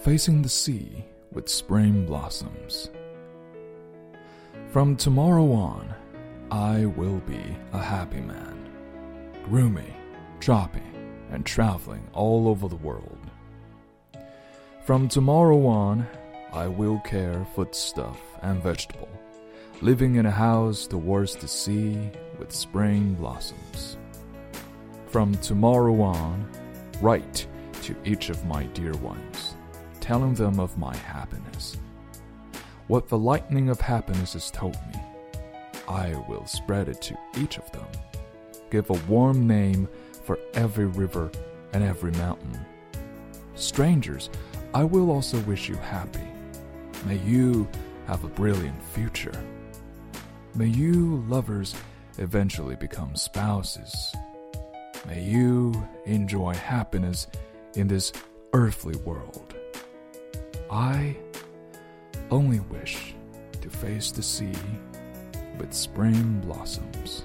facing the sea with spring blossoms. From tomorrow on, I will be a happy man, grooming, shopping, and traveling all over the world. From tomorrow on, I will care foodstuff and vegetable, living in a house towards the sea with spring blossoms. From tomorrow on, write to each of my dear ones, telling them of my happiness. What the lightning of happiness has told me, I will spread it to each of them. Give a warm name for every river and every mountain. Strangers, I will also wish you happy. May you have a brilliant future. May you, lovers, eventually become spouses. May you enjoy happiness in this earthly world. I only wish to face the sea with spring blossoms.